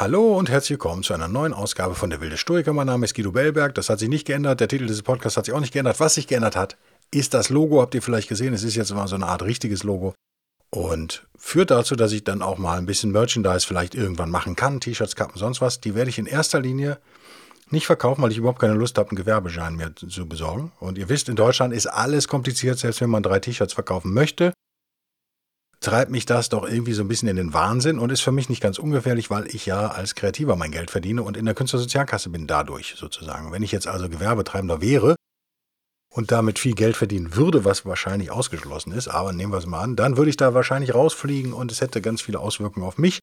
Hallo und herzlich willkommen zu einer neuen Ausgabe von Der Wilde Stoiker. Mein Name ist Guido Bellberg. Das hat sich nicht geändert. Der Titel dieses Podcasts hat sich auch nicht geändert. Was sich geändert hat, ist das Logo. Habt ihr vielleicht gesehen? Es ist jetzt mal so eine Art richtiges Logo. Und führt dazu, dass ich dann auch mal ein bisschen Merchandise vielleicht irgendwann machen kann. T-Shirts, Kappen, sonst was. Die werde ich in erster Linie nicht verkaufen, weil ich überhaupt keine Lust habe, einen Gewerbeschein mehr zu besorgen. Und ihr wisst, in Deutschland ist alles kompliziert, selbst wenn man drei T-Shirts verkaufen möchte treibt mich das doch irgendwie so ein bisschen in den Wahnsinn und ist für mich nicht ganz ungefährlich, weil ich ja als Kreativer mein Geld verdiene und in der Künstlersozialkasse bin dadurch sozusagen. Wenn ich jetzt also Gewerbetreibender wäre und damit viel Geld verdienen würde, was wahrscheinlich ausgeschlossen ist, aber nehmen wir es mal an, dann würde ich da wahrscheinlich rausfliegen und es hätte ganz viele Auswirkungen auf mich,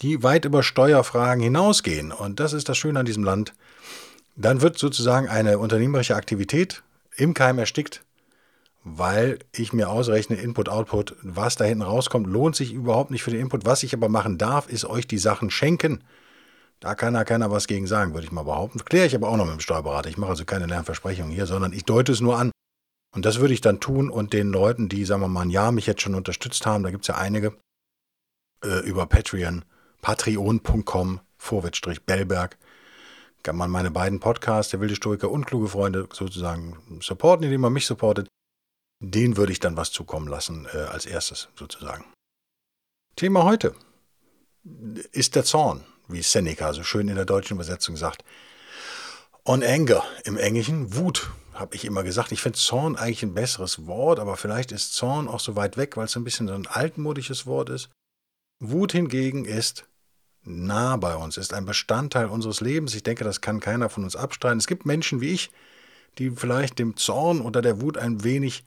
die weit über Steuerfragen hinausgehen. Und das ist das Schöne an diesem Land. Dann wird sozusagen eine unternehmerische Aktivität im Keim erstickt weil ich mir ausrechne, Input, Output, was da hinten rauskommt, lohnt sich überhaupt nicht für den Input. Was ich aber machen darf, ist euch die Sachen schenken. Da kann da keiner was gegen sagen, würde ich mal behaupten. Kläre ich aber auch noch mit dem Steuerberater. Ich mache also keine Lernversprechungen hier, sondern ich deute es nur an. Und das würde ich dann tun und den Leuten, die, sagen wir mal, ein Jahr mich jetzt schon unterstützt haben, da gibt es ja einige, äh, über Patreon, patreon.com, Vorwärtsstrich-Bellberg, kann man meine beiden Podcasts, der wilde Stoiker und kluge Freunde, sozusagen supporten, indem man mich supportet den würde ich dann was zukommen lassen äh, als erstes sozusagen. Thema heute ist der Zorn, wie Seneca so schön in der deutschen Übersetzung sagt. On anger im Englischen, Wut, habe ich immer gesagt. Ich finde Zorn eigentlich ein besseres Wort, aber vielleicht ist Zorn auch so weit weg, weil es ein bisschen so ein altmodisches Wort ist. Wut hingegen ist nah bei uns, ist ein Bestandteil unseres Lebens. Ich denke, das kann keiner von uns abstreiten. Es gibt Menschen wie ich, die vielleicht dem Zorn oder der Wut ein wenig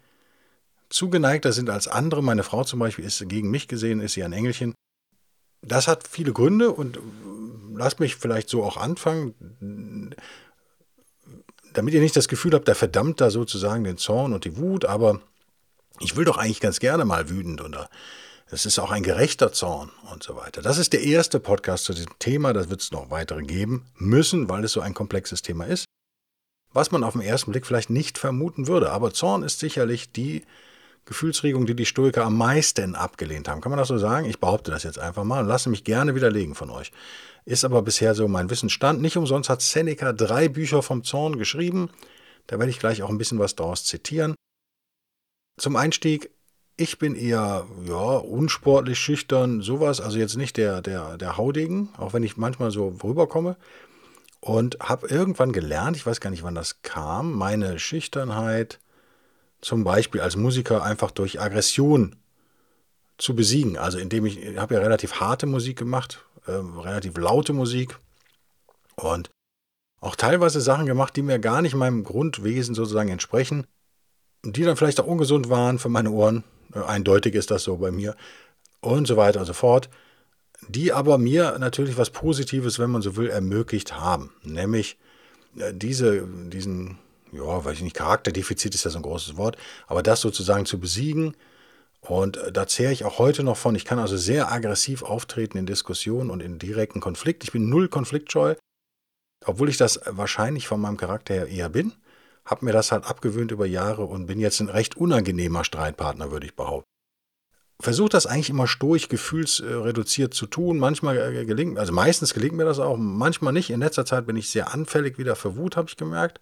zugeneigter sind als andere. Meine Frau zum Beispiel ist gegen mich gesehen, ist sie ein Engelchen. Das hat viele Gründe und lasst mich vielleicht so auch anfangen, damit ihr nicht das Gefühl habt, der verdammt da sozusagen den Zorn und die Wut, aber ich will doch eigentlich ganz gerne mal wütend oder das ist auch ein gerechter Zorn und so weiter. Das ist der erste Podcast zu diesem Thema, das wird es noch weitere geben müssen, weil es so ein komplexes Thema ist. Was man auf den ersten Blick vielleicht nicht vermuten würde, aber Zorn ist sicherlich die Gefühlsregung, die die Stoiker am meisten abgelehnt haben. Kann man das so sagen? Ich behaupte das jetzt einfach mal und lasse mich gerne widerlegen von euch. Ist aber bisher so mein Wissensstand. Nicht umsonst hat Seneca drei Bücher vom Zorn geschrieben. Da werde ich gleich auch ein bisschen was daraus zitieren. Zum Einstieg, ich bin eher ja, unsportlich, schüchtern, sowas. Also jetzt nicht der, der, der Haudegen, auch wenn ich manchmal so rüberkomme. Und habe irgendwann gelernt, ich weiß gar nicht, wann das kam, meine Schüchternheit zum Beispiel als Musiker einfach durch Aggression zu besiegen. Also indem ich, ich habe ja relativ harte Musik gemacht, äh, relativ laute Musik und auch teilweise Sachen gemacht, die mir gar nicht meinem Grundwesen sozusagen entsprechen, die dann vielleicht auch ungesund waren für meine Ohren. Äh, eindeutig ist das so bei mir und so weiter und so fort. Die aber mir natürlich was Positives, wenn man so will, ermöglicht haben. Nämlich äh, diese, diesen ja, weiß ich nicht, Charakterdefizit ist ja so ein großes Wort, aber das sozusagen zu besiegen. Und äh, da zehre ich auch heute noch von. Ich kann also sehr aggressiv auftreten in Diskussionen und in direkten Konflikt. Ich bin null konfliktscheu, obwohl ich das wahrscheinlich von meinem Charakter her eher bin. Habe mir das halt abgewöhnt über Jahre und bin jetzt ein recht unangenehmer Streitpartner, würde ich behaupten. Versuche das eigentlich immer stoisch, gefühlsreduziert zu tun. Manchmal äh, gelingt, also meistens gelingt mir das auch, manchmal nicht. In letzter Zeit bin ich sehr anfällig wieder für Wut, habe ich gemerkt.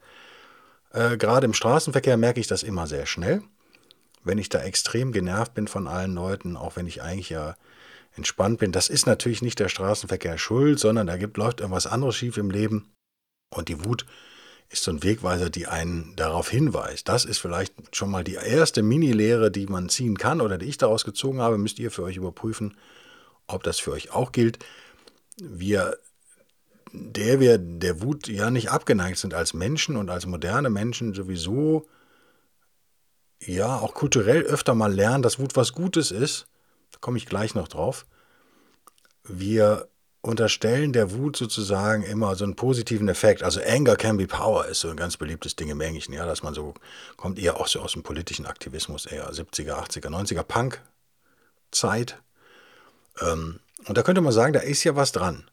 Äh, Gerade im Straßenverkehr merke ich das immer sehr schnell. Wenn ich da extrem genervt bin von allen Leuten, auch wenn ich eigentlich ja entspannt bin, das ist natürlich nicht der Straßenverkehr schuld, sondern da gibt, läuft irgendwas anderes schief im Leben. Und die Wut ist so ein Wegweiser, die einen darauf hinweist. Das ist vielleicht schon mal die erste Mini-Lehre, die man ziehen kann oder die ich daraus gezogen habe. Müsst ihr für euch überprüfen, ob das für euch auch gilt. Wir der wir der Wut ja nicht abgeneigt sind als Menschen und als moderne Menschen sowieso ja auch kulturell öfter mal lernen, dass Wut was Gutes ist. Da komme ich gleich noch drauf. Wir unterstellen der Wut sozusagen immer so einen positiven Effekt. Also Anger can be power ist so ein ganz beliebtes Ding im Englischen, ja, dass man so, kommt eher auch so aus dem politischen Aktivismus, eher 70er, 80er, 90er Punk-Zeit. Ähm, und da könnte man sagen, da ist ja was dran.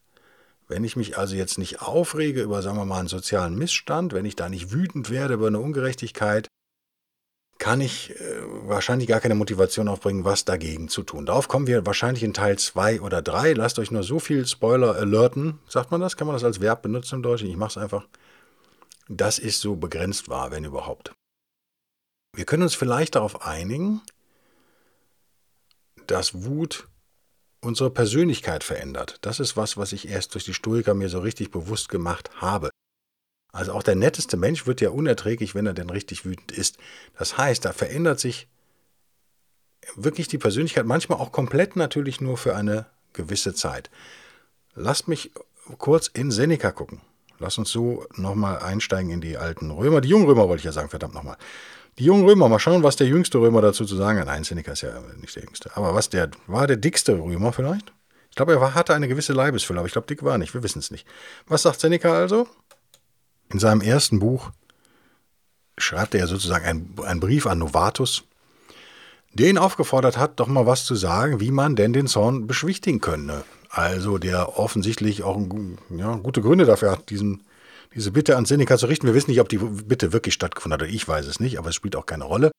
Wenn ich mich also jetzt nicht aufrege über, sagen wir mal, einen sozialen Missstand, wenn ich da nicht wütend werde über eine Ungerechtigkeit, kann ich äh, wahrscheinlich gar keine Motivation aufbringen, was dagegen zu tun. Darauf kommen wir wahrscheinlich in Teil 2 oder 3. Lasst euch nur so viel Spoiler alerten. Sagt man das? Kann man das als Verb benutzen im Deutschen? Ich mache es einfach. Das ist so begrenzt wahr, wenn überhaupt. Wir können uns vielleicht darauf einigen, dass Wut unsere Persönlichkeit verändert. Das ist was, was ich erst durch die Stoiker mir so richtig bewusst gemacht habe. Also auch der netteste Mensch wird ja unerträglich, wenn er denn richtig wütend ist. Das heißt, da verändert sich wirklich die Persönlichkeit, manchmal auch komplett natürlich nur für eine gewisse Zeit. Lasst mich kurz in Seneca gucken. Lass uns so nochmal einsteigen in die alten Römer. Die jungen Römer wollte ich ja sagen, verdammt nochmal. Die jungen Römer, mal schauen, was der jüngste Römer dazu zu sagen hat. Nein, Seneca ist ja nicht der jüngste. Aber was der, war der dickste Römer vielleicht? Ich glaube, er war, hatte eine gewisse Leibesfülle, aber ich glaube, dick war er nicht. Wir wissen es nicht. Was sagt Seneca also? In seinem ersten Buch schreibt er sozusagen einen, einen Brief an Novatus, der ihn aufgefordert hat, doch mal was zu sagen, wie man denn den Zorn beschwichtigen könne. Also der offensichtlich auch ja, gute Gründe dafür hat, diesen, diese Bitte an Seneca zu richten. Wir wissen nicht, ob die Bitte wirklich stattgefunden hat ich weiß es nicht, aber es spielt auch keine Rolle.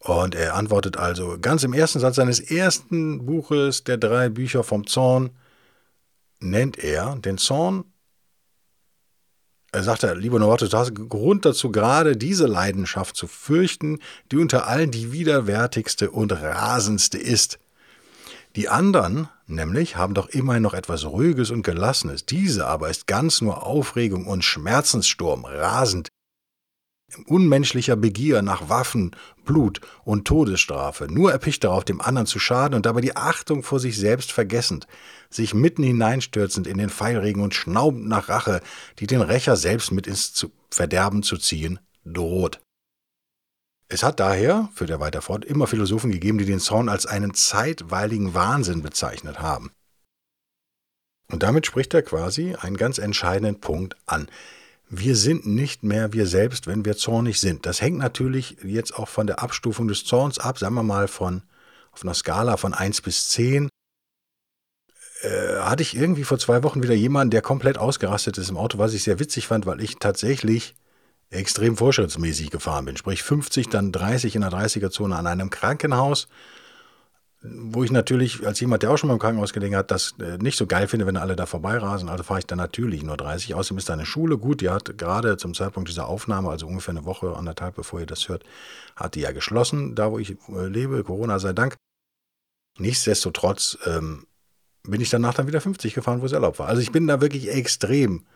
Und er antwortet also ganz im ersten Satz seines ersten Buches der drei Bücher vom Zorn, nennt er den Zorn er sagte, lieber Novatus, du hast Grund dazu, gerade diese Leidenschaft zu fürchten, die unter allen die widerwärtigste und rasendste ist. Die anderen, nämlich, haben doch immerhin noch etwas Ruhiges und Gelassenes. Diese aber ist ganz nur Aufregung und Schmerzenssturm, rasend, unmenschlicher Begier nach Waffen, Blut und Todesstrafe, nur erpicht darauf, dem anderen zu schaden und dabei die Achtung vor sich selbst vergessend, sich mitten hineinstürzend in den Pfeilregen und schnaubend nach Rache, die den Rächer selbst mit ins Verderben zu ziehen, droht. Es hat daher, führt er weiter fort, immer Philosophen gegeben, die den Zorn als einen zeitweiligen Wahnsinn bezeichnet haben. Und damit spricht er quasi einen ganz entscheidenden Punkt an wir sind nicht mehr wir selbst, wenn wir zornig sind. Das hängt natürlich jetzt auch von der Abstufung des Zorns ab, sagen wir mal von auf einer Skala von 1 bis 10. Äh, hatte ich irgendwie vor zwei Wochen wieder jemanden, der komplett ausgerastet ist im Auto, was ich sehr witzig fand, weil ich tatsächlich extrem vorschrittsmäßig gefahren bin. Sprich 50, dann 30 in der 30er-Zone an einem Krankenhaus wo ich natürlich als jemand, der auch schon mal im Krankenhaus gelegen hat, das äh, nicht so geil finde, wenn alle da vorbeirasen. Also fahre ich dann natürlich nur 30. Außerdem ist da eine Schule gut. Die hat gerade zum Zeitpunkt dieser Aufnahme, also ungefähr eine Woche, anderthalb, bevor ihr das hört, hat die ja geschlossen, da wo ich äh, lebe. Corona sei Dank. Nichtsdestotrotz ähm, bin ich danach dann wieder 50 gefahren, wo es erlaubt war. Also ich bin da wirklich extrem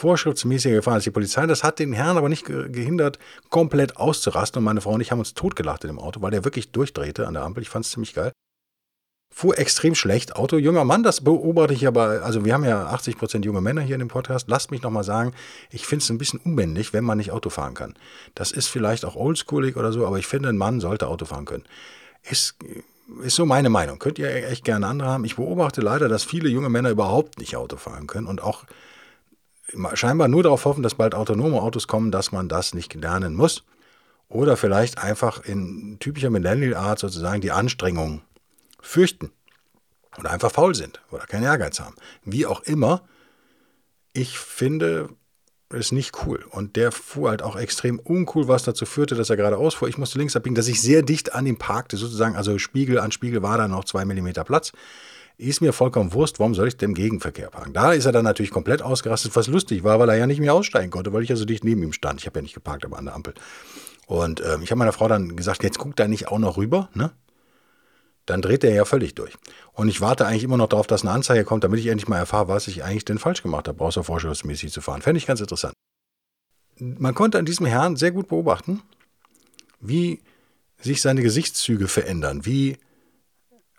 vorschriftsmäßiger gefahren als die Polizei. Das hat den Herrn aber nicht gehindert, komplett auszurasten. Und meine Frau und ich haben uns totgelacht in dem Auto, weil der wirklich durchdrehte an der Ampel. Ich fand es ziemlich geil. Fuhr extrem schlecht. Auto, junger Mann, das beobachte ich aber. Also, wir haben ja 80% junge Männer hier in dem Podcast. Lasst mich nochmal sagen, ich finde es ein bisschen unmännlich, wenn man nicht Auto fahren kann. Das ist vielleicht auch oldschoolig oder so, aber ich finde, ein Mann sollte Auto fahren können. Ist, ist so meine Meinung. Könnt ihr echt gerne andere haben. Ich beobachte leider, dass viele junge Männer überhaupt nicht Auto fahren können und auch scheinbar nur darauf hoffen, dass bald autonome Autos kommen, dass man das nicht lernen muss. Oder vielleicht einfach in typischer Millennial-Art sozusagen die Anstrengung fürchten. Oder einfach faul sind oder keinen Ehrgeiz haben. Wie auch immer, ich finde es nicht cool. Und der fuhr halt auch extrem uncool, was dazu führte, dass er geradeaus fuhr. Ich musste links abbiegen, dass ich sehr dicht an ihm parkte, sozusagen. Also Spiegel an Spiegel war da noch zwei Millimeter Platz. Ist mir vollkommen Wurst, warum soll ich dem Gegenverkehr parken? Da ist er dann natürlich komplett ausgerastet, was lustig war, weil er ja nicht mehr aussteigen konnte, weil ich ja so dicht neben ihm stand. Ich habe ja nicht geparkt, aber an der Ampel. Und ähm, ich habe meiner Frau dann gesagt, jetzt guckt er nicht auch noch rüber, ne? Dann dreht er ja völlig durch. Und ich warte eigentlich immer noch darauf, dass eine Anzeige kommt, damit ich endlich mal erfahre, was ich eigentlich denn falsch gemacht habe, außer vorschriftsmäßig zu fahren. Fände ich ganz interessant. Man konnte an diesem Herrn sehr gut beobachten, wie sich seine Gesichtszüge verändern, wie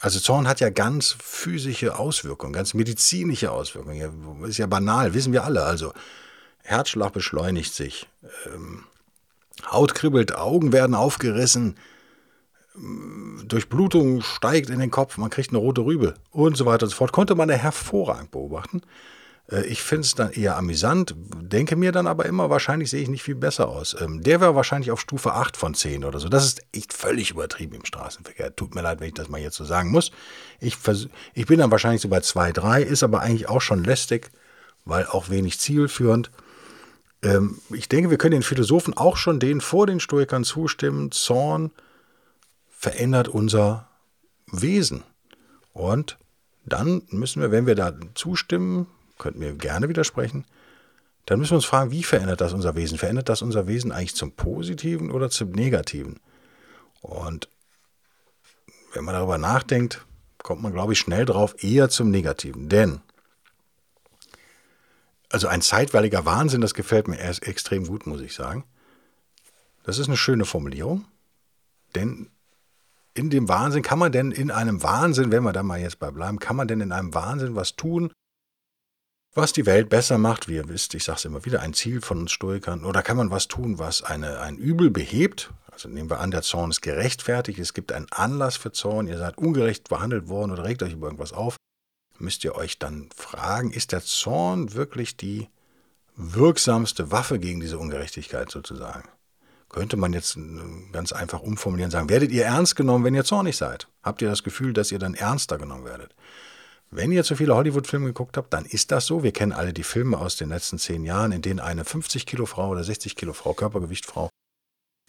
also Zorn hat ja ganz physische Auswirkungen, ganz medizinische Auswirkungen. Ja, ist ja banal, wissen wir alle. Also Herzschlag beschleunigt sich, ähm, Haut kribbelt, Augen werden aufgerissen, Durchblutung steigt in den Kopf, man kriegt eine rote Rübe und so weiter und so fort. Konnte man da hervorragend beobachten. Äh, ich finde es dann eher amüsant, denke mir dann aber immer, wahrscheinlich sehe ich nicht viel besser aus. Ähm, der wäre wahrscheinlich auf Stufe 8 von 10 oder so. Das ist echt völlig übertrieben im Straßenverkehr. Tut mir leid, wenn ich das mal jetzt so sagen muss. Ich, ich bin dann wahrscheinlich so bei 2, 3, ist aber eigentlich auch schon lästig, weil auch wenig zielführend. Ähm, ich denke, wir können den Philosophen auch schon denen vor den Stoikern zustimmen. Zorn verändert unser Wesen. Und dann müssen wir, wenn wir da zustimmen, könnten wir gerne widersprechen, dann müssen wir uns fragen, wie verändert das unser Wesen? Verändert das unser Wesen eigentlich zum Positiven oder zum Negativen? Und wenn man darüber nachdenkt, kommt man, glaube ich, schnell drauf, eher zum Negativen. Denn, also ein zeitweiliger Wahnsinn, das gefällt mir erst extrem gut, muss ich sagen. Das ist eine schöne Formulierung, denn in dem Wahnsinn kann man denn in einem Wahnsinn, wenn wir da mal jetzt bei bleiben, kann man denn in einem Wahnsinn was tun, was die Welt besser macht, wie ihr wisst, ich sage es immer wieder, ein Ziel von uns Stoikern, oder kann man was tun, was eine, ein Übel behebt? Also nehmen wir an, der Zorn ist gerechtfertigt, es gibt einen Anlass für Zorn, ihr seid ungerecht behandelt worden oder regt euch über irgendwas auf, müsst ihr euch dann fragen, ist der Zorn wirklich die wirksamste Waffe gegen diese Ungerechtigkeit sozusagen? Könnte man jetzt äh, ganz einfach umformulieren, sagen, werdet ihr ernst genommen, wenn ihr zornig seid? Habt ihr das Gefühl, dass ihr dann ernster genommen werdet? Wenn ihr zu viele Hollywood-Filme geguckt habt, dann ist das so. Wir kennen alle die Filme aus den letzten zehn Jahren, in denen eine 50-Kilo-Frau oder 60-Kilo-Frau, Körpergewicht-Frau,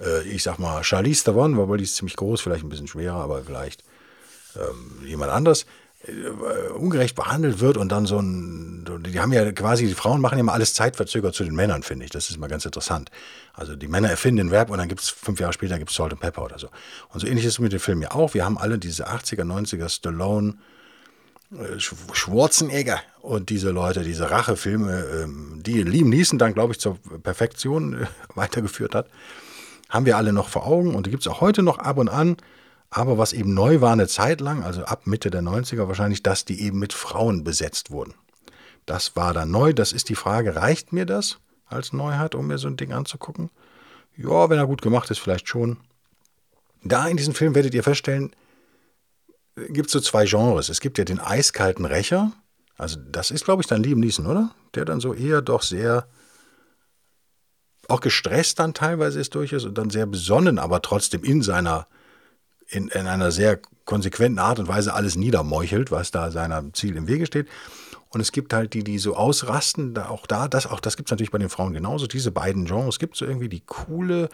äh, ich sag mal Charlize Theron, weil die ist ziemlich groß, vielleicht ein bisschen schwerer, aber vielleicht ähm, jemand anders, äh, ungerecht behandelt wird und dann so ein, die haben ja quasi, die Frauen machen ja mal alles zeitverzögert zu den Männern, finde ich. Das ist mal ganz interessant. Also die Männer erfinden den Rap und dann gibt es fünf Jahre später gibt Salt and Pepper oder so. Und so ähnlich ist es mit den Filmen ja auch. Wir haben alle diese 80er, 90er Stallone, Schwarzenegger und diese Leute, diese Rachefilme, ähm, die Liam Neeson dann, glaube ich, zur Perfektion äh, weitergeführt hat, haben wir alle noch vor Augen und die gibt es auch heute noch ab und an. Aber was eben neu war eine Zeit lang, also ab Mitte der 90er wahrscheinlich, dass die eben mit Frauen besetzt wurden. Das war dann neu. Das ist die Frage, reicht mir das als Neuheit, um mir so ein Ding anzugucken? Ja, wenn er gut gemacht ist, vielleicht schon. Da in diesem Film werdet ihr feststellen, gibt es so zwei Genres. Es gibt ja den eiskalten Rächer. Also das ist, glaube ich, dann Liam Neeson, oder? Der dann so eher doch sehr auch gestresst dann teilweise ist durch ist und dann sehr besonnen, aber trotzdem in seiner, in, in einer sehr konsequenten Art und Weise alles niedermeuchelt, was da seinem Ziel im Wege steht. Und es gibt halt die, die so ausrasten, da auch da, das, auch das gibt es natürlich bei den Frauen genauso, diese beiden Genres. Es gibt so irgendwie die coole,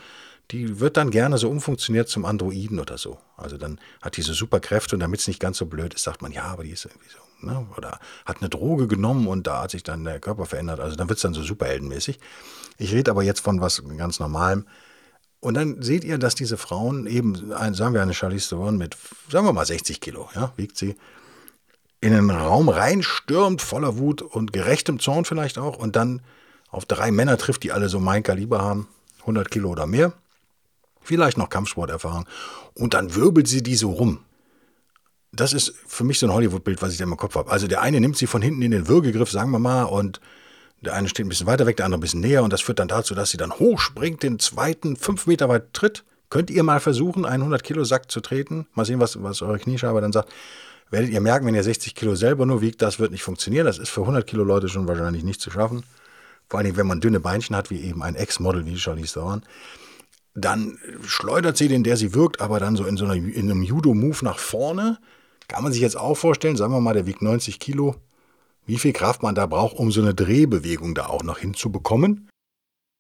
die wird dann gerne so umfunktioniert zum Androiden oder so. Also dann hat diese Superkräfte und damit es nicht ganz so blöd ist, sagt man, ja, aber die ist irgendwie so, ne? Oder hat eine Droge genommen und da hat sich dann der Körper verändert. Also dann wird es dann so superheldenmäßig. Ich rede aber jetzt von was ganz Normalem. Und dann seht ihr, dass diese Frauen eben, sagen wir eine Charlize Theron mit, sagen wir mal 60 Kilo, ja, wiegt sie, in einen Raum reinstürmt, voller Wut und gerechtem Zorn vielleicht auch, und dann auf drei Männer trifft, die alle so mein Kaliber haben, 100 Kilo oder mehr vielleicht noch Kampfsporterfahrung und dann wirbelt sie die so rum. Das ist für mich so ein Hollywood-Bild, was ich da im Kopf habe. Also der eine nimmt sie von hinten in den Würgegriff, sagen wir mal, und der eine steht ein bisschen weiter weg, der andere ein bisschen näher und das führt dann dazu, dass sie dann hochspringt, den zweiten fünf Meter weit tritt. Könnt ihr mal versuchen, einen 100 Kilo Sack zu treten? Mal sehen, was, was eure Kniescheibe dann sagt. Werdet ihr merken, wenn ihr 60 Kilo selber nur wiegt, das wird nicht funktionieren. Das ist für 100 Kilo Leute schon wahrscheinlich nicht zu schaffen. Vor allem, wenn man dünne Beinchen hat, wie eben ein Ex-Model wie Charlize Theron dann schleudert sie den, der sie wirkt, aber dann so in so einer, in einem Judo-Move nach vorne. Kann man sich jetzt auch vorstellen, sagen wir mal, der wiegt 90 Kilo, wie viel Kraft man da braucht, um so eine Drehbewegung da auch noch hinzubekommen.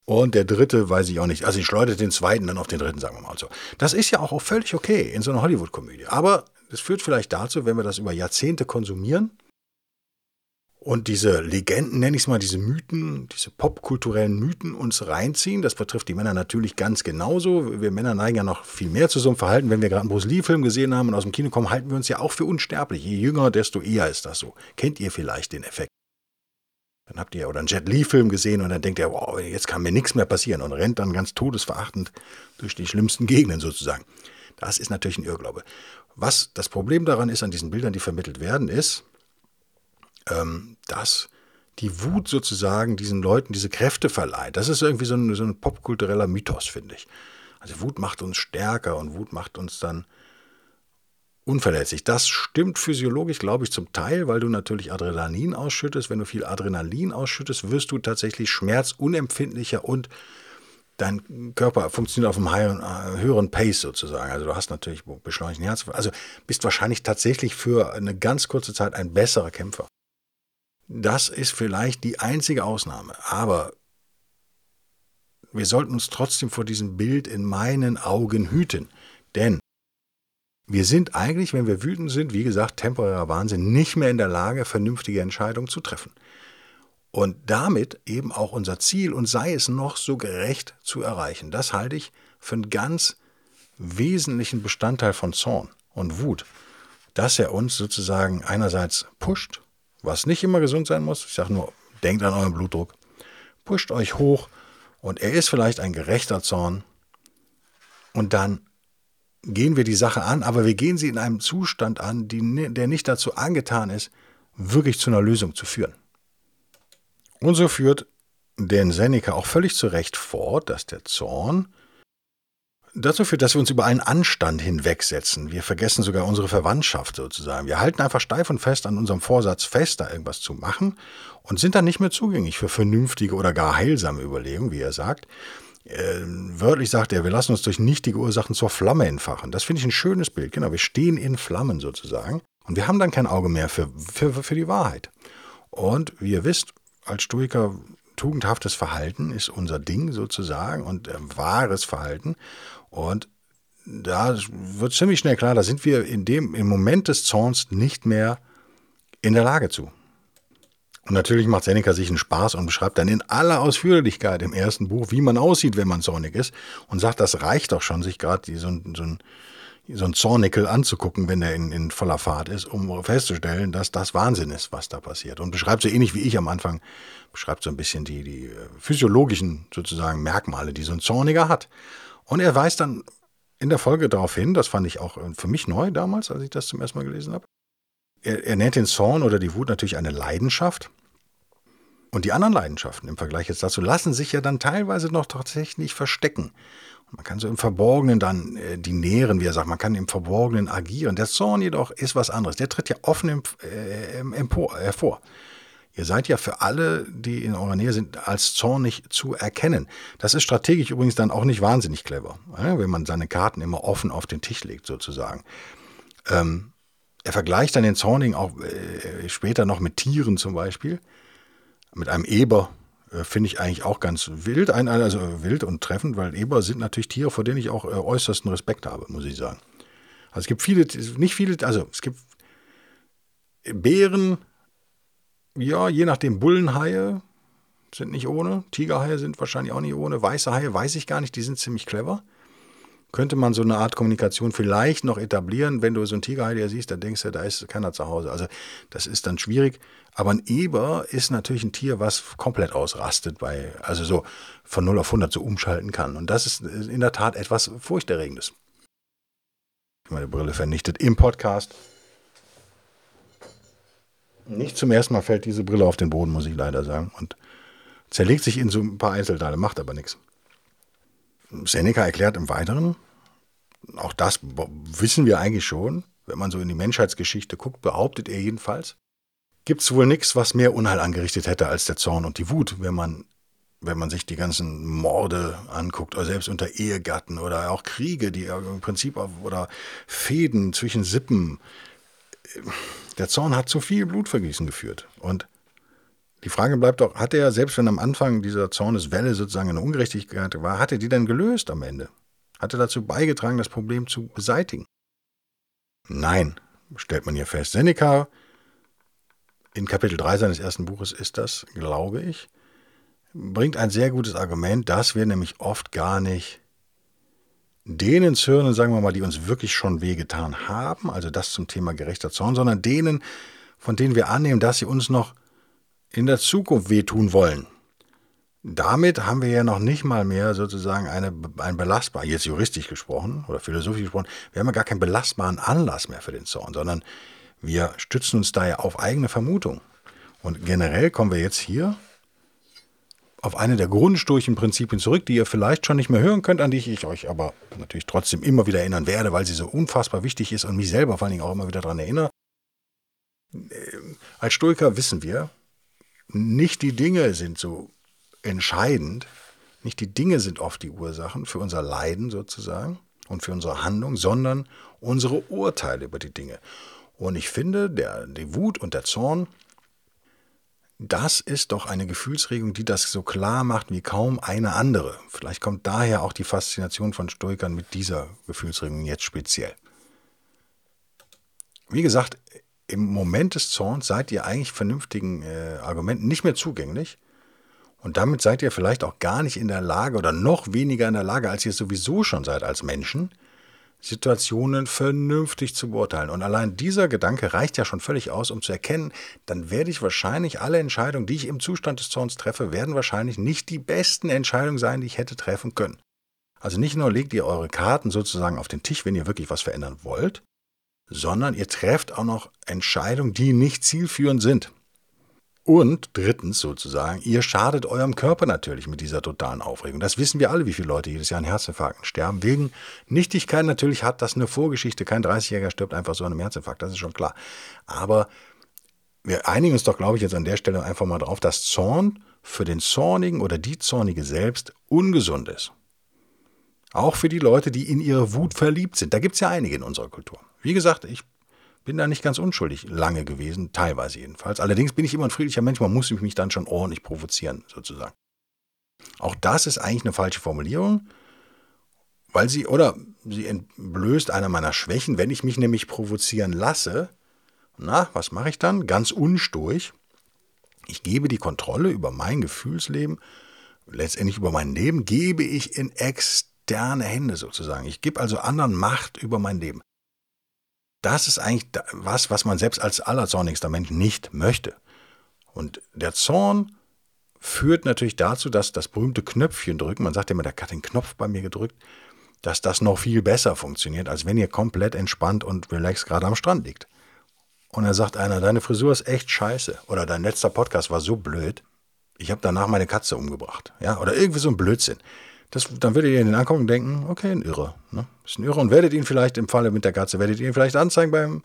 Und der dritte weiß ich auch nicht. Also ich schleudert den zweiten dann auf den dritten, sagen wir mal so. Das ist ja auch völlig okay in so einer Hollywood-Komödie. Aber es führt vielleicht dazu, wenn wir das über Jahrzehnte konsumieren, und diese Legenden, nenne ich es mal, diese Mythen, diese popkulturellen Mythen uns reinziehen. Das betrifft die Männer natürlich ganz genauso. Wir Männer neigen ja noch viel mehr zu so einem Verhalten. Wenn wir gerade einen Bruce Lee-Film gesehen haben und aus dem Kino kommen, halten wir uns ja auch für unsterblich. Je jünger, desto eher ist das so. Kennt ihr vielleicht den Effekt? Dann habt ihr oder einen Jet Li-Film gesehen und dann denkt ihr, wow, jetzt kann mir nichts mehr passieren und rennt dann ganz todesverachtend durch die schlimmsten Gegenden sozusagen. Das ist natürlich ein Irrglaube. Was das Problem daran ist an diesen Bildern, die vermittelt werden, ist, dass die Wut sozusagen diesen Leuten diese Kräfte verleiht. Das ist irgendwie so ein, so ein popkultureller Mythos, finde ich. Also Wut macht uns stärker und Wut macht uns dann unverletzlich. Das stimmt physiologisch, glaube ich, zum Teil, weil du natürlich Adrenalin ausschüttest. Wenn du viel Adrenalin ausschüttest, wirst du tatsächlich schmerzunempfindlicher und dein Körper funktioniert auf einem höheren, äh, höheren Pace sozusagen. Also du hast natürlich beschleunigten Herz. Also bist wahrscheinlich tatsächlich für eine ganz kurze Zeit ein besserer Kämpfer. Das ist vielleicht die einzige Ausnahme. Aber wir sollten uns trotzdem vor diesem Bild in meinen Augen hüten. Denn wir sind eigentlich, wenn wir wütend sind, wie gesagt, temporärer Wahnsinn, nicht mehr in der Lage, vernünftige Entscheidungen zu treffen. Und damit eben auch unser Ziel und sei es noch so gerecht zu erreichen. Das halte ich für einen ganz wesentlichen Bestandteil von Zorn und Wut, dass er uns sozusagen einerseits pusht, was nicht immer gesund sein muss. Ich sage nur, denkt an euren Blutdruck, pusht euch hoch und er ist vielleicht ein gerechter Zorn. Und dann gehen wir die Sache an, aber wir gehen sie in einem Zustand an, die, der nicht dazu angetan ist, wirklich zu einer Lösung zu führen. Und so führt den Seneca auch völlig zu Recht fort, dass der Zorn dazu führt, dass wir uns über allen Anstand hinwegsetzen. Wir vergessen sogar unsere Verwandtschaft sozusagen. Wir halten einfach steif und fest an unserem Vorsatz fest, da irgendwas zu machen und sind dann nicht mehr zugänglich für vernünftige oder gar heilsame Überlegungen, wie er sagt. Äh, wörtlich sagt er, wir lassen uns durch nichtige Ursachen zur Flamme entfachen. Das finde ich ein schönes Bild. Genau, wir stehen in Flammen sozusagen. Und wir haben dann kein Auge mehr für, für, für die Wahrheit. Und wie ihr wisst, als Stoiker, tugendhaftes Verhalten ist unser Ding sozusagen und äh, wahres Verhalten. Und da wird ziemlich schnell klar, da sind wir in dem, im Moment des Zorns nicht mehr in der Lage zu. Und natürlich macht Seneca sich einen Spaß und beschreibt dann in aller Ausführlichkeit im ersten Buch, wie man aussieht, wenn man zornig ist. Und sagt, das reicht doch schon, sich gerade so, so, ein, so ein Zornickel anzugucken, wenn er in, in voller Fahrt ist, um festzustellen, dass das Wahnsinn ist, was da passiert. Und beschreibt so ähnlich wie ich am Anfang, beschreibt so ein bisschen die, die äh, physiologischen sozusagen Merkmale, die so ein Zorniger hat. Und er weist dann in der Folge darauf hin, das fand ich auch äh, für mich neu damals, als ich das zum ersten Mal gelesen habe. Er, er nennt den Zorn oder die Wut natürlich eine Leidenschaft. Und die anderen Leidenschaften im Vergleich jetzt dazu lassen sich ja dann teilweise noch tatsächlich verstecken. Man kann so im Verborgenen dann äh, die nähren, wie er sagt, man kann im Verborgenen agieren. Der Zorn jedoch ist was anderes. Der tritt ja offen im, äh, empor, hervor. Ihr seid ja für alle, die in eurer Nähe sind, als zornig zu erkennen. Das ist strategisch übrigens dann auch nicht wahnsinnig clever, wenn man seine Karten immer offen auf den Tisch legt, sozusagen. Ähm, er vergleicht dann den Zornigen auch äh, später noch mit Tieren zum Beispiel mit einem Eber äh, finde ich eigentlich auch ganz wild, ein, also wild und treffend, weil Eber sind natürlich Tiere, vor denen ich auch äh, äußersten Respekt habe, muss ich sagen. Also es gibt viele, nicht viele, also es gibt Bären, ja, je nachdem Bullenhaie sind nicht ohne, Tigerhaie sind wahrscheinlich auch nicht ohne, weiße Haie weiß ich gar nicht, die sind ziemlich clever könnte man so eine Art Kommunikation vielleicht noch etablieren. Wenn du so einen Tigerhai siehst, dann denkst du, da ist keiner zu Hause. Also das ist dann schwierig. Aber ein Eber ist natürlich ein Tier, was komplett ausrastet, bei, also so von 0 auf 100 so umschalten kann. Und das ist in der Tat etwas Furchterregendes. Meine Brille vernichtet im Podcast. Nicht zum ersten Mal fällt diese Brille auf den Boden, muss ich leider sagen. Und zerlegt sich in so ein paar Einzelteile, macht aber nichts. Seneca erklärt im Weiteren, auch das wissen wir eigentlich schon, wenn man so in die Menschheitsgeschichte guckt, behauptet er jedenfalls, gibt es wohl nichts, was mehr Unheil angerichtet hätte als der Zorn und die Wut, wenn man, wenn man sich die ganzen Morde anguckt, oder selbst unter Ehegatten oder auch Kriege, die im Prinzip oder Fäden zwischen Sippen. Der Zorn hat zu viel Blutvergießen geführt. Und die Frage bleibt doch, hat er, selbst wenn am Anfang dieser Zorneswelle sozusagen eine Ungerechtigkeit war, hat er die denn gelöst am Ende? Hat er dazu beigetragen, das Problem zu beseitigen? Nein, stellt man hier fest. Seneca, in Kapitel 3 seines ersten Buches ist das, glaube ich, bringt ein sehr gutes Argument, dass wir nämlich oft gar nicht denen zürnen, sagen wir mal, die uns wirklich schon wehgetan haben, also das zum Thema gerechter Zorn, sondern denen, von denen wir annehmen, dass sie uns noch in der Zukunft wehtun wollen. Damit haben wir ja noch nicht mal mehr sozusagen eine, ein belastbar, jetzt juristisch gesprochen oder philosophisch gesprochen, wir haben ja gar keinen belastbaren Anlass mehr für den Zorn, sondern wir stützen uns da ja auf eigene Vermutung. Und generell kommen wir jetzt hier auf eine der Grundsturchenprinzipien zurück, die ihr vielleicht schon nicht mehr hören könnt, an die ich euch aber natürlich trotzdem immer wieder erinnern werde, weil sie so unfassbar wichtig ist und mich selber vor allen Dingen auch immer wieder daran erinnere. Ähm, als Stoiker wissen wir, nicht die Dinge sind so entscheidend, nicht die Dinge sind oft die Ursachen für unser Leiden sozusagen und für unsere Handlung, sondern unsere Urteile über die Dinge. Und ich finde, der, die Wut und der Zorn das ist doch eine Gefühlsregung, die das so klar macht wie kaum eine andere. Vielleicht kommt daher auch die Faszination von Stoikern mit dieser Gefühlsregung jetzt speziell. Wie gesagt, im Moment des Zorns seid ihr eigentlich vernünftigen äh, Argumenten nicht mehr zugänglich. Und damit seid ihr vielleicht auch gar nicht in der Lage oder noch weniger in der Lage, als ihr sowieso schon seid als Menschen, Situationen vernünftig zu beurteilen. Und allein dieser Gedanke reicht ja schon völlig aus, um zu erkennen, dann werde ich wahrscheinlich alle Entscheidungen, die ich im Zustand des Zorns treffe, werden wahrscheinlich nicht die besten Entscheidungen sein, die ich hätte treffen können. Also nicht nur legt ihr eure Karten sozusagen auf den Tisch, wenn ihr wirklich was verändern wollt, sondern ihr trefft auch noch Entscheidungen, die nicht zielführend sind. Und drittens sozusagen, ihr schadet eurem Körper natürlich mit dieser totalen Aufregung. Das wissen wir alle, wie viele Leute jedes Jahr an Herzinfarkten sterben. Wegen Nichtigkeit natürlich hat das eine Vorgeschichte. Kein 30-Jähriger stirbt einfach so an einem Herzinfarkt, das ist schon klar. Aber wir einigen uns doch, glaube ich, jetzt an der Stelle einfach mal drauf, dass Zorn für den Zornigen oder die Zornige selbst ungesund ist. Auch für die Leute, die in ihre Wut verliebt sind. Da gibt es ja einige in unserer Kultur. Wie gesagt, ich bin da nicht ganz unschuldig lange gewesen, teilweise jedenfalls. Allerdings bin ich immer ein friedlicher Mensch, man muss mich dann schon ordentlich provozieren, sozusagen. Auch das ist eigentlich eine falsche Formulierung, weil sie, oder sie entblößt einer meiner Schwächen, wenn ich mich nämlich provozieren lasse. Na, was mache ich dann? Ganz unstoig. Ich gebe die Kontrolle über mein Gefühlsleben, letztendlich über mein Leben, gebe ich in externe Hände sozusagen. Ich gebe also anderen Macht über mein Leben das ist eigentlich was, was man selbst als allerzornigster Mensch nicht möchte. Und der Zorn führt natürlich dazu, dass das berühmte Knöpfchen drücken, man sagt immer, der hat den Knopf bei mir gedrückt, dass das noch viel besser funktioniert, als wenn ihr komplett entspannt und relaxed gerade am Strand liegt. Und dann sagt einer, deine Frisur ist echt scheiße. Oder dein letzter Podcast war so blöd. Ich habe danach meine Katze umgebracht. Ja, oder irgendwie so ein Blödsinn. Das, dann werdet ihr ihn angucken und denken, okay, ein Irre. Ne? Ist ein Irre und werdet ihn vielleicht im Falle mit der Katze, werdet ihr ihn vielleicht anzeigen beim,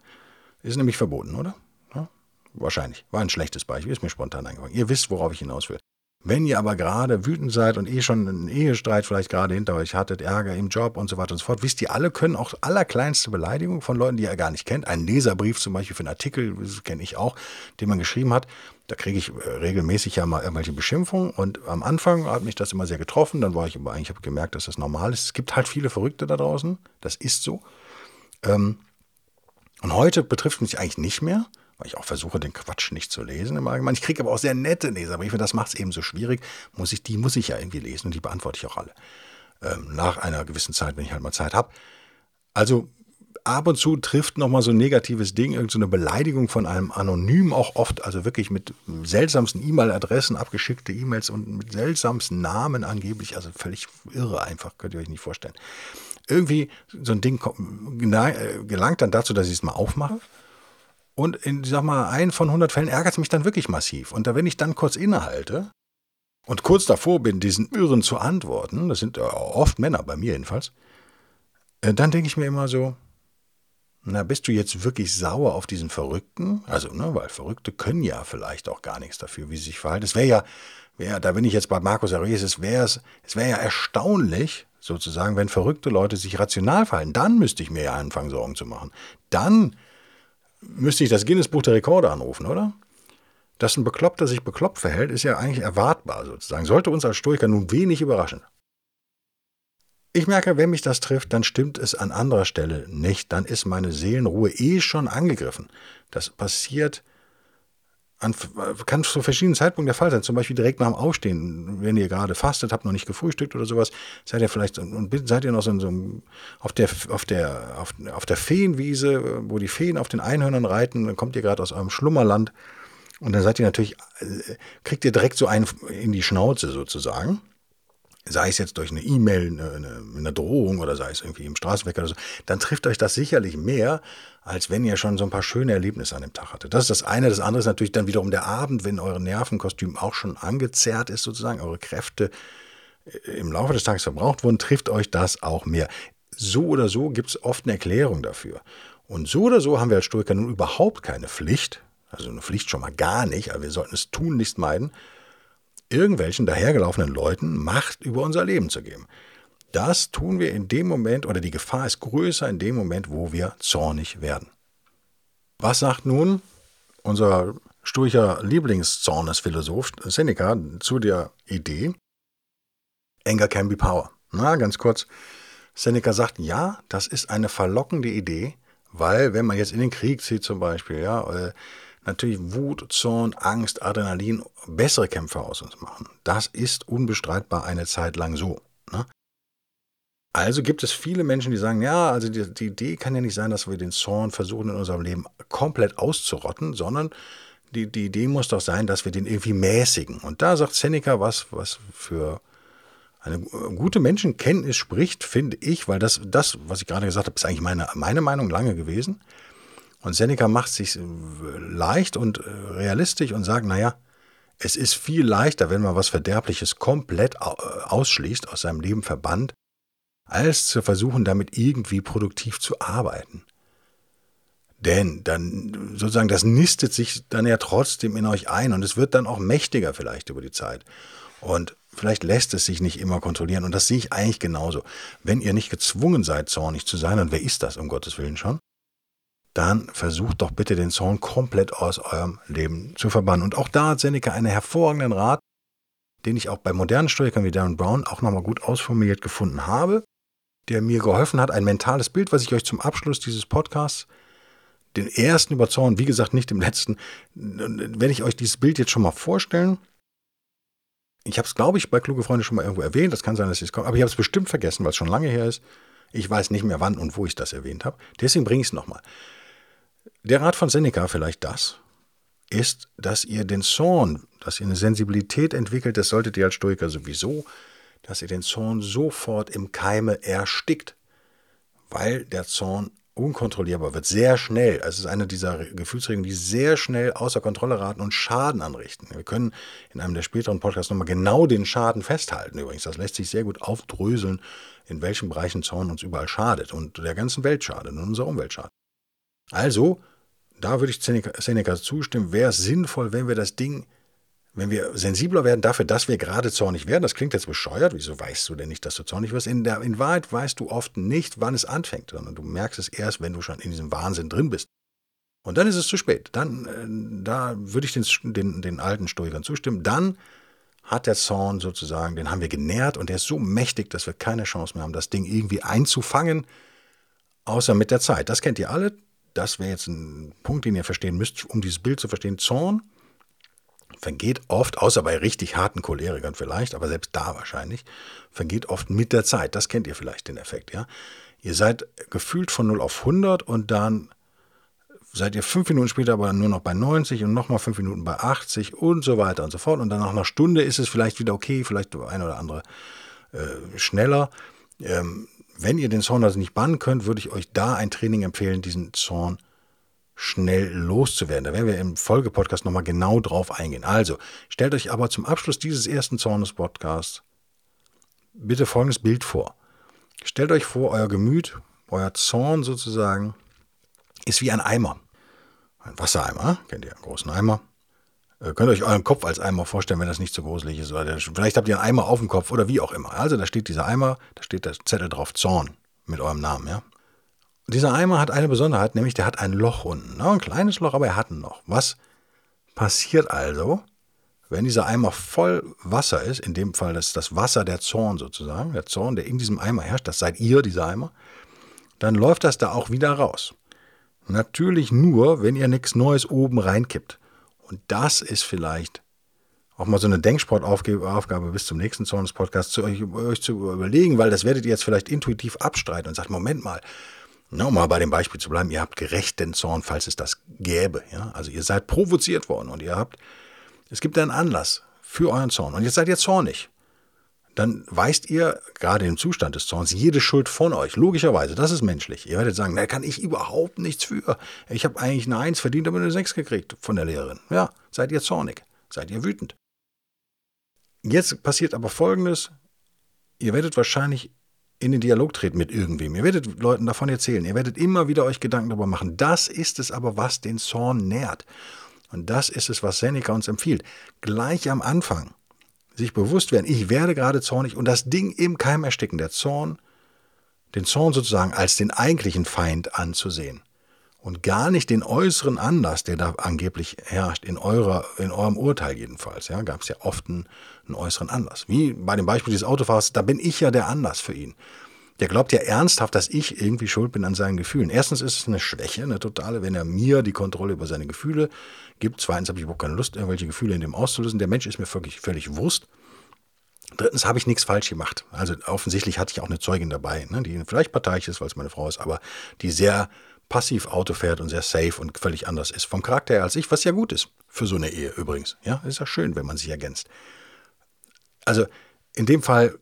ist nämlich verboten, oder? Ja? Wahrscheinlich. War ein schlechtes Beispiel, ist mir spontan eingefallen. Ihr wisst, worauf ich hinaus will. Wenn ihr aber gerade wütend seid und eh schon einen Ehestreit vielleicht gerade hinter euch hattet, Ärger im Job und so weiter und so fort, wisst ihr, alle können auch allerkleinste Beleidigung von Leuten, die ihr gar nicht kennt, einen Leserbrief zum Beispiel für einen Artikel, das kenne ich auch, den man geschrieben hat, da kriege ich äh, regelmäßig ja mal irgendwelche Beschimpfungen und am Anfang hat mich das immer sehr getroffen, dann war ich aber eigentlich, habe gemerkt, dass das normal ist. Es gibt halt viele Verrückte da draußen, das ist so. Ähm, und heute betrifft mich eigentlich nicht mehr weil ich auch versuche, den Quatsch nicht zu lesen im Allgemeinen. Ich kriege aber auch sehr nette Leserbriefe, das macht es eben so schwierig. Muss ich, die muss ich ja irgendwie lesen und die beantworte ich auch alle. Ähm, nach einer gewissen Zeit, wenn ich halt mal Zeit habe. Also ab und zu trifft nochmal so ein negatives Ding, irgendeine so Beleidigung von einem Anonym auch oft, also wirklich mit seltsamsten E-Mail-Adressen, abgeschickte E-Mails und mit seltsamsten Namen angeblich, also völlig irre einfach, könnt ihr euch nicht vorstellen. Irgendwie so ein Ding äh, gelangt dann dazu, dass ich es mal aufmache und in, sag mal, ein von 100 Fällen ärgert es mich dann wirklich massiv. Und da, wenn ich dann kurz innehalte und kurz davor bin, diesen Irren zu antworten, das sind oft Männer, bei mir jedenfalls, äh, dann denke ich mir immer so, na, bist du jetzt wirklich sauer auf diesen Verrückten? Also, ne, weil Verrückte können ja vielleicht auch gar nichts dafür, wie sie sich verhalten. Es wäre ja, wär, da bin ich jetzt bei Markus Aurelius, es wäre es wär ja erstaunlich, sozusagen, wenn verrückte Leute sich rational verhalten. Dann müsste ich mir ja anfangen, Sorgen zu machen. Dann müsste ich das Guinness-Buch der Rekorde anrufen, oder? Dass ein Bekloppter sich bekloppt verhält, ist ja eigentlich erwartbar sozusagen. Sollte uns als Stoiker nun wenig überraschen. Ich merke, wenn mich das trifft, dann stimmt es an anderer Stelle nicht. Dann ist meine Seelenruhe eh schon angegriffen. Das passiert an, kann zu verschiedenen Zeitpunkten der Fall sein. Zum Beispiel direkt nach dem Aufstehen, wenn ihr gerade fastet, habt noch nicht gefrühstückt oder sowas, seid ihr vielleicht und seid ihr noch so, in so einem, auf der auf der auf, auf der Feenwiese, wo die Feen auf den Einhörnern reiten, dann kommt ihr gerade aus eurem Schlummerland und dann seid ihr natürlich kriegt ihr direkt so einen in die Schnauze sozusagen. Sei es jetzt durch eine E-Mail, eine, eine, Drohung oder sei es irgendwie im Straßenwecker oder so, dann trifft euch das sicherlich mehr, als wenn ihr schon so ein paar schöne Erlebnisse an dem Tag hattet. Das ist das eine. Das andere ist natürlich dann wiederum der Abend, wenn eure Nervenkostüm auch schon angezerrt ist, sozusagen, eure Kräfte äh, im Laufe des Tages verbraucht wurden, trifft euch das auch mehr. So oder so gibt es oft eine Erklärung dafür. Und so oder so haben wir als Stoiker nun überhaupt keine Pflicht, also eine Pflicht schon mal gar nicht, aber wir sollten es tun, nicht meiden, irgendwelchen dahergelaufenen Leuten Macht über unser Leben zu geben. Das tun wir in dem Moment, oder die Gefahr ist größer in dem Moment, wo wir zornig werden. Was sagt nun unser sturcher Lieblingszornesphilosoph Seneca zu der Idee? Anger can be power. Na, ganz kurz. Seneca sagt, ja, das ist eine verlockende Idee, weil wenn man jetzt in den Krieg zieht zum Beispiel, ja, äh, natürlich Wut, Zorn, Angst, Adrenalin bessere Kämpfer aus uns machen. Das ist unbestreitbar eine Zeit lang so. Ne? Also gibt es viele Menschen, die sagen, ja, also die, die, Idee kann ja nicht sein, dass wir den Zorn versuchen in unserem Leben komplett auszurotten, sondern die, die Idee muss doch sein, dass wir den irgendwie mäßigen. Und da sagt Seneca was, was für eine gute Menschenkenntnis spricht, finde ich, weil das, das, was ich gerade gesagt habe, ist eigentlich meine, meine Meinung lange gewesen. Und Seneca macht sich leicht und äh, realistisch und sagt, naja, es ist viel leichter, wenn man was Verderbliches komplett ausschließt, aus seinem Leben verbannt, als zu versuchen, damit irgendwie produktiv zu arbeiten. Denn dann sozusagen, das nistet sich dann ja trotzdem in euch ein und es wird dann auch mächtiger vielleicht über die Zeit. Und vielleicht lässt es sich nicht immer kontrollieren. Und das sehe ich eigentlich genauso. Wenn ihr nicht gezwungen seid, zornig zu sein, und wer ist das um Gottes Willen schon? Dann versucht doch bitte den Zorn komplett aus eurem Leben zu verbannen. Und auch da hat Seneca einen hervorragenden Rat, den ich auch bei modernen Stoikern wie Darren Brown auch nochmal gut ausformuliert gefunden habe, der mir geholfen hat, ein mentales Bild, was ich euch zum Abschluss dieses Podcasts, den ersten über Zorn, wie gesagt nicht im letzten, werde ich euch dieses Bild jetzt schon mal vorstellen. Ich habe es, glaube ich, bei Kluge Freunde schon mal irgendwo erwähnt, das kann sein, dass es komme, aber ich habe es bestimmt vergessen, weil es schon lange her ist. Ich weiß nicht mehr, wann und wo ich das erwähnt habe. Deswegen bringe ich es nochmal. Der Rat von Seneca, vielleicht das, ist, dass ihr den Zorn, dass ihr eine Sensibilität entwickelt, das solltet ihr als Stoiker sowieso, dass ihr den Zorn sofort im Keime erstickt, weil der Zorn unkontrollierbar wird, sehr schnell. Also es ist eine dieser Gefühlsregungen, die sehr schnell außer Kontrolle raten und Schaden anrichten. Wir können in einem der späteren Podcasts nochmal genau den Schaden festhalten übrigens. Das lässt sich sehr gut aufdröseln, in welchen Bereichen Zorn uns überall schadet und der ganzen Welt schadet und unserer Umwelt schadet. Also, da würde ich Seneca zustimmen, wäre es sinnvoll, wenn wir das Ding, wenn wir sensibler werden dafür, dass wir gerade zornig werden. Das klingt jetzt bescheuert. Wieso weißt du denn nicht, dass du zornig wirst? In, der, in Wahrheit weißt du oft nicht, wann es anfängt, sondern du merkst es erst, wenn du schon in diesem Wahnsinn drin bist. Und dann ist es zu spät. Dann, äh, da würde ich den, den, den alten Stoikern zustimmen. Dann hat der Zorn sozusagen, den haben wir genährt und der ist so mächtig, dass wir keine Chance mehr haben, das Ding irgendwie einzufangen, außer mit der Zeit. Das kennt ihr alle das wäre jetzt ein Punkt, den ihr verstehen müsst, um dieses Bild zu verstehen. Zorn vergeht oft, außer bei richtig harten Cholerikern vielleicht, aber selbst da wahrscheinlich, vergeht oft mit der Zeit. Das kennt ihr vielleicht den Effekt, ja. Ihr seid gefühlt von 0 auf 100 und dann seid ihr fünf Minuten später aber nur noch bei 90 und nochmal fünf Minuten bei 80 und so weiter und so fort. Und dann nach einer Stunde ist es vielleicht wieder okay, vielleicht ein oder andere äh, schneller. Ähm, wenn ihr den Zorn also nicht bannen könnt, würde ich euch da ein Training empfehlen, diesen Zorn schnell loszuwerden. Da werden wir im Folgepodcast nochmal genau drauf eingehen. Also, stellt euch aber zum Abschluss dieses ersten Zornes-Podcasts bitte folgendes Bild vor. Stellt euch vor, euer Gemüt, euer Zorn sozusagen, ist wie ein Eimer. Ein Wassereimer, kennt ihr, einen großen Eimer. Äh, könnt ihr euch euren Kopf als Eimer vorstellen, wenn das nicht so gruselig ist. Oder vielleicht habt ihr einen Eimer auf dem Kopf oder wie auch immer. Also da steht dieser Eimer, da steht der Zettel drauf, Zorn mit eurem Namen. Ja? Dieser Eimer hat eine Besonderheit, nämlich der hat ein Loch unten. ein kleines Loch, aber er hat ein Loch. Was passiert also, wenn dieser Eimer voll Wasser ist, in dem Fall das das Wasser der Zorn sozusagen, der Zorn, der in diesem Eimer herrscht, das seid ihr, dieser Eimer, dann läuft das da auch wieder raus. Natürlich nur, wenn ihr nichts Neues oben reinkippt. Und das ist vielleicht auch mal so eine Denksportaufgabe bis zum nächsten Zornes-Podcast zu euch, euch, zu überlegen, weil das werdet ihr jetzt vielleicht intuitiv abstreiten und sagt, Moment mal, na, um mal bei dem Beispiel zu bleiben, ihr habt gerechten Zorn, falls es das gäbe. Ja? Also ihr seid provoziert worden und ihr habt, es gibt einen Anlass für euren Zorn und jetzt seid ihr zornig. Dann weist ihr gerade im Zustand des Zorns jede Schuld von euch. Logischerweise, das ist menschlich. Ihr werdet sagen, da kann ich überhaupt nichts für. Ich habe eigentlich eine Eins verdient, aber eine Sechs gekriegt von der Lehrerin. Ja, seid ihr zornig, seid ihr wütend. Jetzt passiert aber Folgendes. Ihr werdet wahrscheinlich in den Dialog treten mit irgendwem. Ihr werdet Leuten davon erzählen. Ihr werdet immer wieder euch Gedanken darüber machen. Das ist es aber, was den Zorn nährt. Und das ist es, was Seneca uns empfiehlt. Gleich am Anfang sich bewusst werden, ich werde gerade zornig und das Ding im Keim ersticken, der Zorn, den Zorn sozusagen als den eigentlichen Feind anzusehen und gar nicht den äußeren Anlass, der da angeblich herrscht, in, eurer, in eurem Urteil jedenfalls. Ja, gab es ja oft einen, einen, äußeren Anlass. Wie bei dem Beispiel dieses Autofahrers, da bin ich ja der Anlass für ihn. Der glaubt ja ernsthaft, dass ich irgendwie schuld bin an seinen Gefühlen. Erstens ist es eine Schwäche, eine totale, wenn er mir die Kontrolle über seine Gefühle gibt. Zweitens habe ich überhaupt keine Lust, irgendwelche Gefühle in dem auszulösen. Der Mensch ist mir völlig, völlig Wurst. Drittens habe ich nichts falsch gemacht. Also offensichtlich hatte ich auch eine Zeugin dabei, ne, die vielleicht parteiisch ist, weil es meine Frau ist, aber die sehr passiv Auto fährt und sehr safe und völlig anders ist vom Charakter her als ich, was ja gut ist für so eine Ehe übrigens. Ja, ist ja schön, wenn man sich ergänzt. Also in dem Fall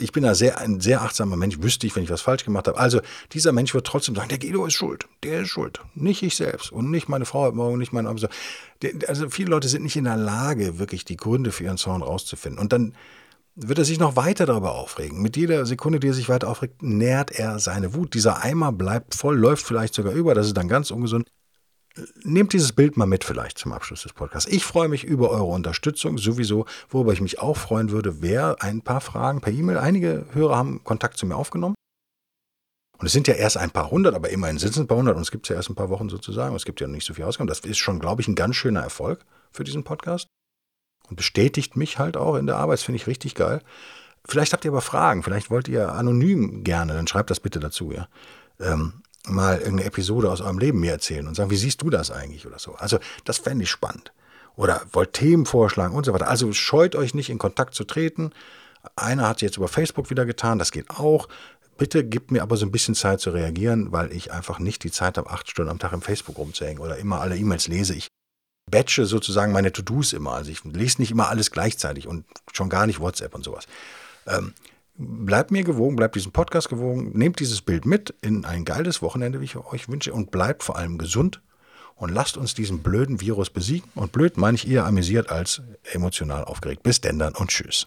ich bin da sehr, ein sehr achtsamer Mensch, wüsste ich, wenn ich was falsch gemacht habe. Also dieser Mensch wird trotzdem sagen, der Guido ist schuld, der ist schuld. Nicht ich selbst und nicht meine Frau heute Morgen, nicht mein Also viele Leute sind nicht in der Lage, wirklich die Gründe für ihren Zorn rauszufinden. Und dann wird er sich noch weiter darüber aufregen. Mit jeder Sekunde, die er sich weiter aufregt, nährt er seine Wut. Dieser Eimer bleibt voll, läuft vielleicht sogar über, das ist dann ganz ungesund. Nehmt dieses Bild mal mit vielleicht zum Abschluss des Podcasts. Ich freue mich über eure Unterstützung sowieso, worüber ich mich auch freuen würde, wäre ein paar Fragen per E-Mail. Einige Hörer haben Kontakt zu mir aufgenommen. Und es sind ja erst ein paar hundert, aber immerhin sind es ein paar hundert und es gibt es ja erst ein paar Wochen sozusagen. Es gibt ja noch nicht so viel Ausgaben. Das ist schon, glaube ich, ein ganz schöner Erfolg für diesen Podcast. Und bestätigt mich halt auch in der Arbeit. Das finde ich richtig geil. Vielleicht habt ihr aber Fragen. Vielleicht wollt ihr anonym gerne. Dann schreibt das bitte dazu, ja. Ähm, mal irgendeine Episode aus eurem Leben mir erzählen und sagen, wie siehst du das eigentlich oder so. Also das fände ich spannend. Oder wollt Themen vorschlagen und so weiter. Also scheut euch nicht in Kontakt zu treten. Einer hat jetzt über Facebook wieder getan, das geht auch. Bitte gebt mir aber so ein bisschen Zeit zu reagieren, weil ich einfach nicht die Zeit habe, acht Stunden am Tag im Facebook rumzuhängen oder immer alle E-Mails lese. Ich batche sozusagen meine To-Dos immer. Also ich lese nicht immer alles gleichzeitig und schon gar nicht WhatsApp und sowas. Ähm, bleibt mir gewogen, bleibt diesem Podcast gewogen, nehmt dieses Bild mit in ein geiles Wochenende, wie ich euch wünsche, und bleibt vor allem gesund und lasst uns diesen blöden Virus besiegen. Und blöd meine ich eher amüsiert als emotional aufgeregt. Bis denn dann und tschüss.